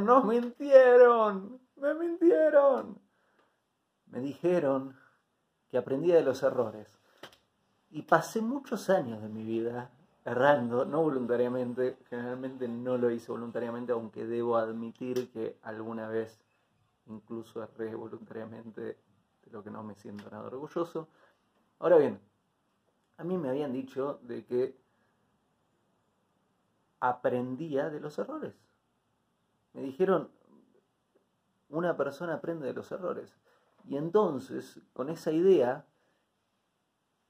mintieron, mintieron, me mintieron. Me dijeron que aprendía de los errores. Y pasé muchos años de mi vida errando, no voluntariamente, generalmente no lo hice voluntariamente, aunque debo admitir que alguna vez incluso erré voluntariamente, de lo que no me siento nada orgulloso. Ahora bien, a mí me habían dicho de que aprendía de los errores. Me dijeron, una persona aprende de los errores. Y entonces, con esa idea,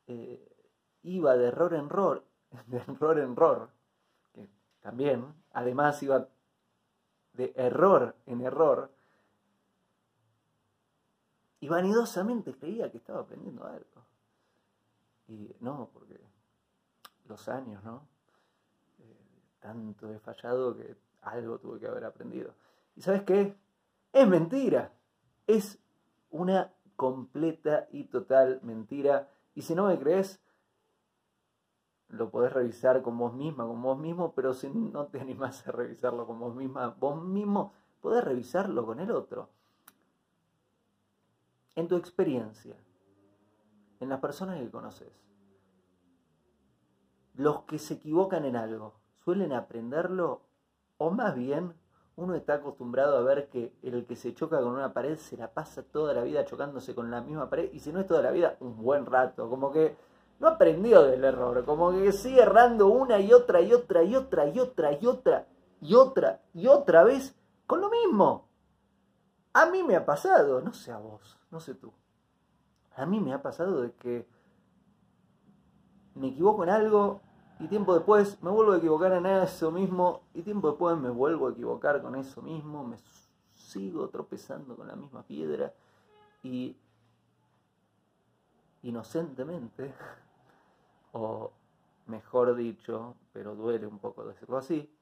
eh, iba de error en error, de error en error, que también, además iba de error en error, y vanidosamente creía que estaba aprendiendo algo. Y no, porque los años, ¿no? Eh, tanto he fallado que algo tuve que haber aprendido. ¿Y sabes qué? Es mentira. Es una completa y total mentira. Y si no me crees, lo podés revisar con vos misma, con vos mismo, pero si no te animás a revisarlo con vos misma, vos mismo podés revisarlo con el otro. En tu experiencia, en las personas que conoces, los que se equivocan en algo, ¿suelen aprenderlo? O más bien, uno está acostumbrado a ver que el que se choca con una pared se la pasa toda la vida chocándose con la misma pared, y si no es toda la vida, un buen rato, como que no aprendió del error, como que sigue errando una y otra y otra y otra y otra y otra y otra y otra vez con lo mismo. A mí me ha pasado, no sé a vos, no sé tú. A mí me ha pasado de que me equivoco en algo y tiempo después me vuelvo a equivocar en eso mismo y tiempo después me vuelvo a equivocar con eso mismo, me sigo tropezando con la misma piedra y inocentemente o mejor dicho, pero duele un poco decirlo así,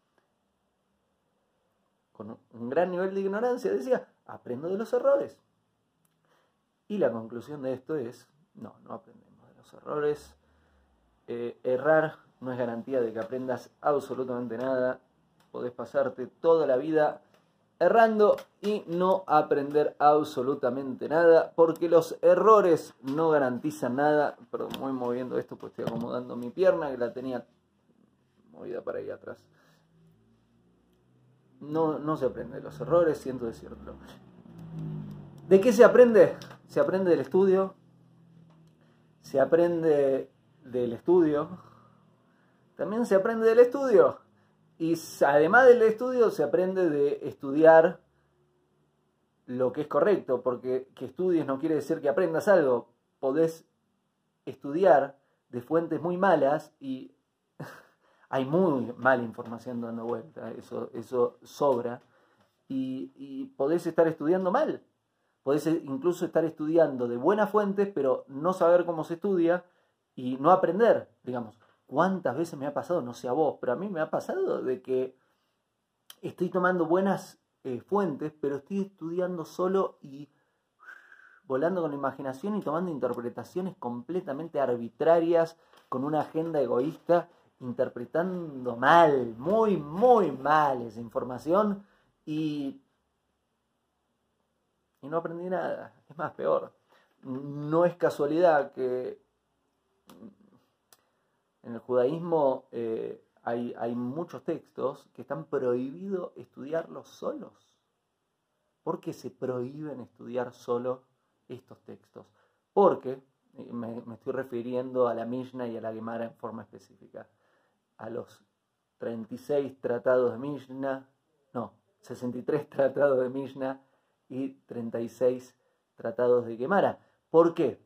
con un gran nivel de ignorancia, decía, aprendo de los errores. Y la conclusión de esto es, no, no aprendemos de los errores. Eh, errar no es garantía de que aprendas absolutamente nada. Podés pasarte toda la vida errando y no aprender absolutamente nada, porque los errores no garantizan nada. Perdón, voy moviendo esto, pues estoy acomodando mi pierna que la tenía movida para ahí atrás. No, no se aprende de los errores, siento decirlo. ¿De qué se aprende? Se aprende del estudio, se aprende del estudio, también se aprende del estudio y además del estudio se aprende de estudiar lo que es correcto, porque que estudies no quiere decir que aprendas algo. Podés estudiar de fuentes muy malas y hay muy mala información dando vuelta, eso, eso sobra. Y, y podés estar estudiando mal. Podés incluso estar estudiando de buenas fuentes, pero no saber cómo se estudia y no aprender, digamos. ¿Cuántas veces me ha pasado? No sé a vos, pero a mí me ha pasado de que estoy tomando buenas eh, fuentes, pero estoy estudiando solo y volando con la imaginación y tomando interpretaciones completamente arbitrarias, con una agenda egoísta, interpretando mal, muy, muy mal esa información y, y no aprendí nada. Es más, peor. No es casualidad que en el judaísmo eh, hay, muchos textos que están prohibidos estudiarlos solos. ¿Por qué se prohíben estudiar solo estos textos? Porque, me, me estoy refiriendo a la Mishnah y a la Gemara en forma específica, a los 36 tratados de Mishnah, no, 63 tratados de Mishnah y 36 tratados de Gemara. ¿Por qué?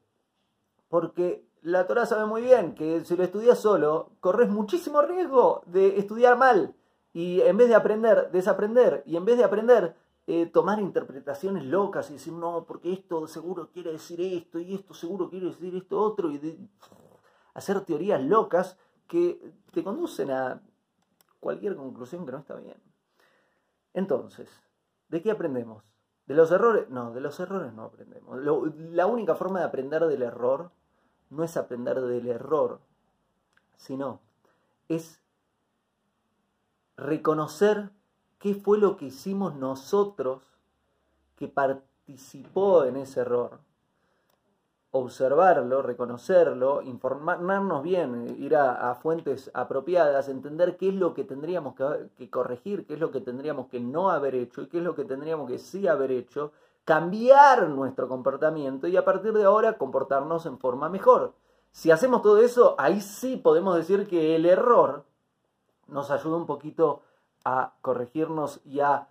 Porque la Torah sabe muy bien que si lo estudias solo, corres muchísimo riesgo de estudiar mal y en vez de aprender, desaprender y en vez de aprender, eh, tomar interpretaciones locas y decir, no, porque esto seguro quiere decir esto y esto seguro quiere decir esto otro y hacer teorías locas que te conducen a cualquier conclusión que no está bien. Entonces, ¿de qué aprendemos? ¿De los errores? No, de los errores no aprendemos. la única forma de aprender del error no es aprender del error, sino es reconocer qué fue lo que hicimos nosotros que participó en ese error. Observarlo, reconocerlo, informarnos bien, ir a, fuentes apropiadas, entender qué es lo que tendríamos que, corregir, qué es lo que tendríamos que no haber hecho y qué es lo que tendríamos que sí haber hecho, cambiar nuestro comportamiento y a partir de ahora comportarnos en forma mejor. Si hacemos todo eso, ahí sí podemos decir que el error nos ayuda un poquito a corregirnos y a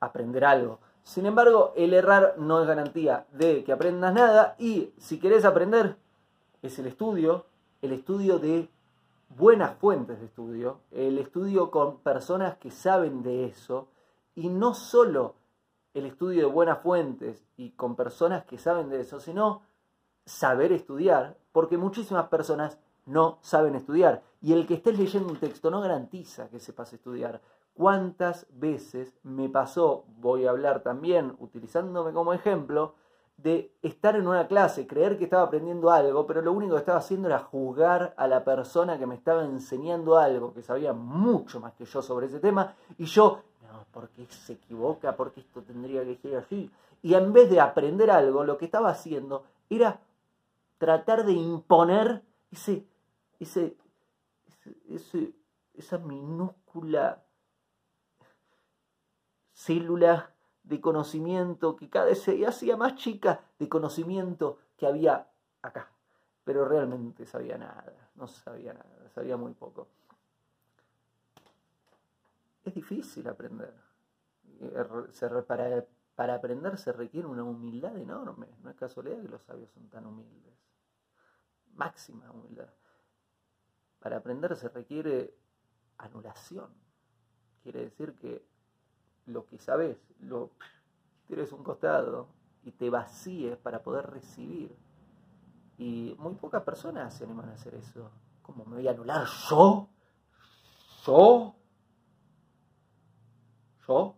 aprender algo. Sin embargo, el errar no es garantía de que aprendas nada y si querés aprender, es el estudio, el estudio de buenas fuentes de estudio, el estudio con personas que saben de eso y no solo el estudio de buenas fuentes y con personas que saben de eso, sino saber estudiar, porque muchísimas personas no saben estudiar. Y el que estés leyendo un texto no garantiza que sepas estudiar. ¿Cuántas veces me pasó, voy a hablar también utilizándome como ejemplo, de estar en una clase, creer que estaba aprendiendo algo, pero lo único que estaba haciendo era juzgar a la persona que me estaba enseñando algo, que sabía mucho más que yo sobre ese tema, y yo, porque se equivoca, porque esto tendría que ser así. Y en vez de aprender algo, lo que estaba haciendo era tratar de imponer ese, ese, esa minúscula célula de conocimiento que cada vez se hacía más chica de conocimiento que había acá. Pero realmente sabía nada, no sabía nada, sabía muy poco. Es difícil aprender. Para, para aprender se requiere una humildad enorme. No es casualidad que los sabios son tan humildes. Máxima humildad. Para aprender se requiere anulación. Quiere decir que lo que sabes lo tires un costado y te vacíes para poder recibir. Y muy pocas personas se animan a hacer eso. ¿Cómo me voy a anular yo? ¿Yo? ¿Yo?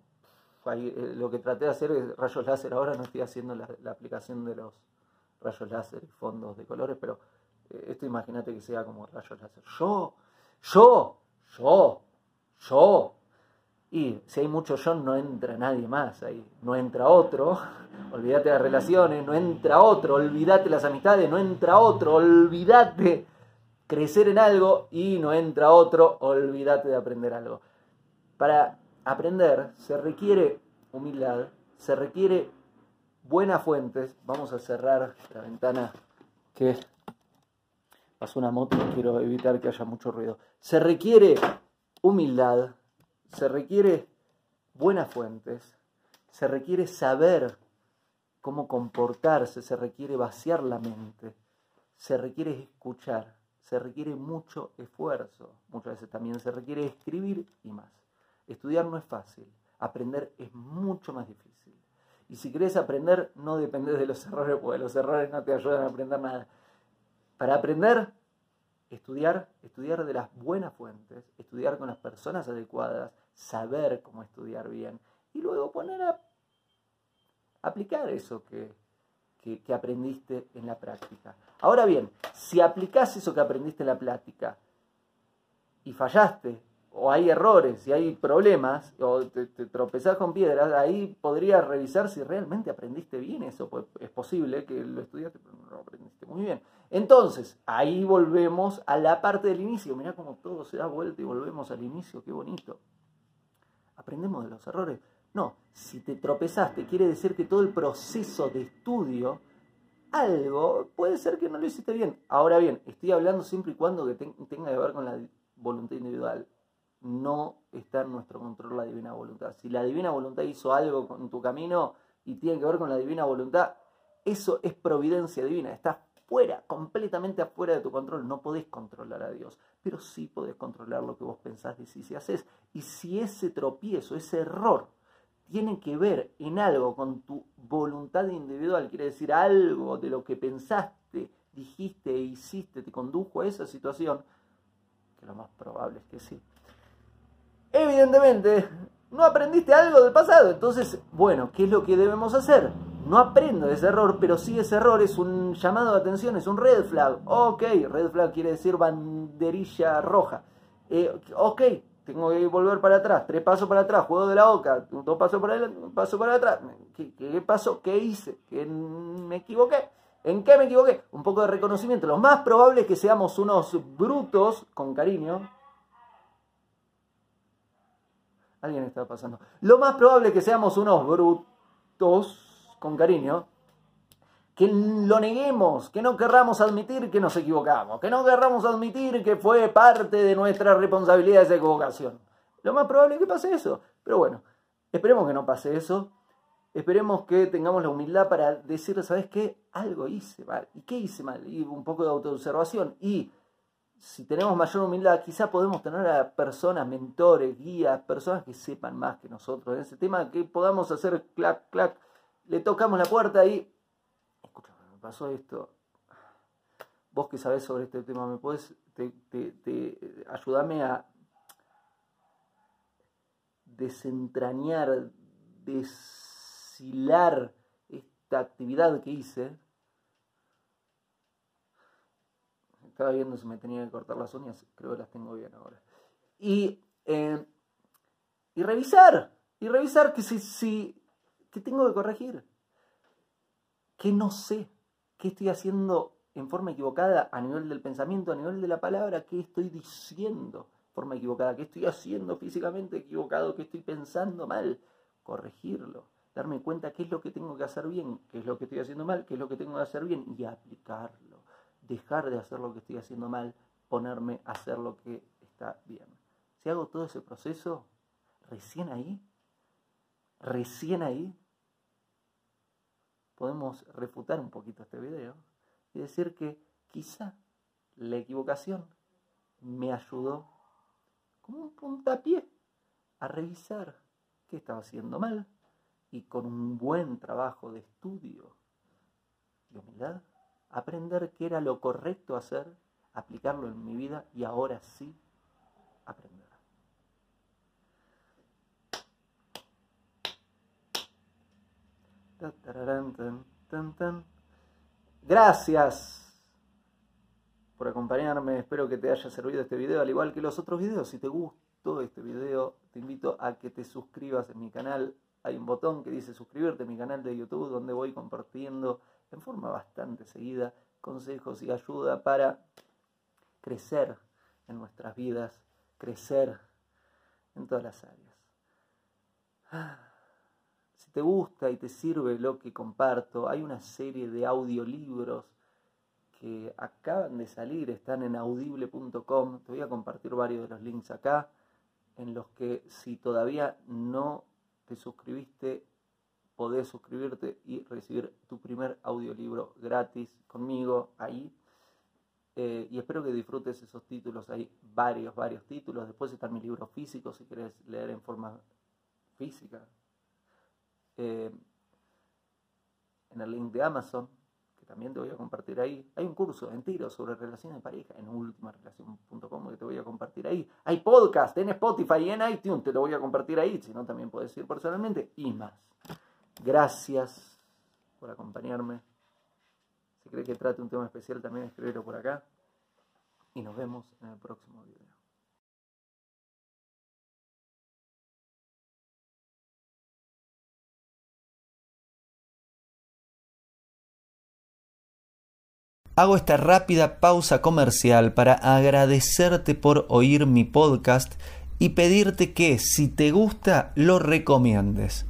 Eh, lo que traté de hacer es rayos láser. Ahora no estoy haciendo la, aplicación de los rayos láser y fondos de colores, pero esto imagínate que sea como rayos láser. Yo, yo, yo, yo. Y si hay mucho yo, no entra nadie más ahí. No entra otro. Olvídate las relaciones, no entra otro. Olvídate las amistades, no entra otro. Olvídate crecer en algo y no entra otro. Olvídate de aprender algo. Para aprender se requiere humildad, se requiere buenas fuentes. Vamos a cerrar la ventana que pasó una moto quiero evitar que haya mucho ruido. Se requiere humildad, se requiere buenas fuentes, se requiere saber cómo comportarse, se requiere vaciar la mente, se requiere escuchar, se requiere mucho esfuerzo, muchas veces también se requiere escribir y más. Estudiar no es fácil, aprender es mucho más difícil. Y si querés aprender, no dependes de los errores, porque los errores no te ayudan a aprender nada. Para aprender, estudiar, estudiar de las buenas fuentes, estudiar con las personas adecuadas, saber cómo estudiar bien y luego poner a aplicar eso que, que, aprendiste en la práctica. Ahora bien, si aplicás eso que aprendiste en la práctica y fallaste o hay errores y hay problemas, o te, tropezás con piedras, ahí podrías revisar si realmente aprendiste bien eso. Pues es posible que lo estudiaste, pero no lo aprendiste muy bien. Entonces, ahí volvemos a la parte del inicio. Mirá cómo todo se da vuelta y volvemos al inicio, qué bonito. ¿Aprendemos de los errores? No, si te tropezaste, quiere decir que todo el proceso de estudio, algo, puede ser que no lo hiciste bien. Ahora bien, estoy hablando siempre y cuando que tenga que ver con la voluntad individual no está en nuestro control la divina voluntad. Si la divina voluntad hizo algo con tu camino y tiene que ver con la divina voluntad, eso es providencia divina, está fuera, completamente afuera de tu control. No podés controlar a Dios, pero sí podés controlar lo que vos pensás, decís y haces. Y si ese tropiezo, ese error, tiene que ver en algo con tu voluntad individual, quiere decir algo de lo que pensaste, dijiste e hiciste, te condujo a esa situación, que lo más probable es que sí evidentemente no aprendiste algo del pasado. Entonces, bueno, ¿qué es lo que debemos hacer? No aprendo de ese error, pero sí ese error es un llamado de atención, es un red flag. Ok, red flag quiere decir banderilla roja. Eh, ok, tengo que volver para atrás, tres pasos para atrás, juego de la boca, dos pasos para adelante, paso para atrás. ¿Qué, qué pasó? ¿Qué hice? ¿Qué me equivoqué? ¿En qué me equivoqué? Un poco de reconocimiento. Lo más probable es que seamos unos brutos, con cariño. Alguien está pasando. Lo más probable es que seamos unos brutos, con cariño, que lo neguemos, que no querramos admitir que nos equivocamos, que no querramos admitir que fue parte de nuestra responsabilidad esa equivocación. Lo más probable es que pase eso. Pero bueno, esperemos que no pase eso. Esperemos que tengamos la humildad para decir, ¿sabes qué? Algo hice mal. ¿Y qué hice mal? Y un poco de autoobservación. Y si tenemos mayor humildad, quizá podemos tener a personas, mentores, guías, personas que sepan más que nosotros en ese tema, que podamos hacer clac, clac, le tocamos la puerta y pasó esto. Vos que sabés sobre este tema, ¿me puedes, te, te, ayudarme a desentrañar, deshilar esta actividad que hice? Estaba viendo si me tenía que cortar las uñas, creo que las tengo bien ahora. Y, eh, y revisar, y revisar que si, si que tengo que corregir, que no sé. ¿Qué estoy haciendo en forma equivocada a nivel del pensamiento, a nivel de la palabra? ¿Qué estoy diciendo de forma equivocada? ¿Qué estoy haciendo físicamente equivocado? ¿Qué estoy pensando mal? Corregirlo. Darme cuenta qué es lo que tengo que hacer bien, qué es lo que estoy haciendo mal, qué es lo que tengo que hacer bien y aplicarlo. Dejar de hacer lo que estoy haciendo mal, ponerme a hacer lo que está bien. Si hago todo ese proceso, recién ahí, recién ahí, podemos refutar un poquito este video y decir que quizá la equivocación me ayudó como un puntapié a revisar qué estaba haciendo mal y con un buen trabajo de estudio y humildad aprender qué era lo correcto hacer, aplicarlo en mi vida y ahora sí aprender. Gracias por acompañarme. Espero que te haya servido este video, al igual que los otros videos. Si te gustó este video, te invito a que te suscribas en mi canal. Hay un botón que dice suscribirte a mi canal de YouTube, donde voy compartiendo en forma bastante seguida consejos y ayuda para crecer en nuestras vidas, crecer en todas las áreas. Ah te gusta y te sirve lo que comparto, hay una serie de audiolibros que acaban de salir, están en audible.com. Te voy a compartir varios de los links acá, en los que si todavía no te suscribiste, podés suscribirte y recibir tu primer audiolibro gratis conmigo ahí. Eh, y espero que disfrutes esos títulos. Hay varios, varios títulos. Después están mis libros físicos si querés leer en forma física, eh, en el link de Amazon, que también te voy a compartir ahí. Hay un curso entero sobre relaciones de pareja en ultimarelación.com que te voy a compartir ahí. Hay podcast en Spotify y en iTunes, te lo voy a compartir ahí, si no también puedes ir personalmente y más. Gracias por acompañarme. Si crees que trate un tema especial, también escríbelo por acá. Y nos vemos en el próximo video. Hago esta rápida pausa comercial para agradecerte por oír mi podcast y pedirte que si te gusta lo recomiendes.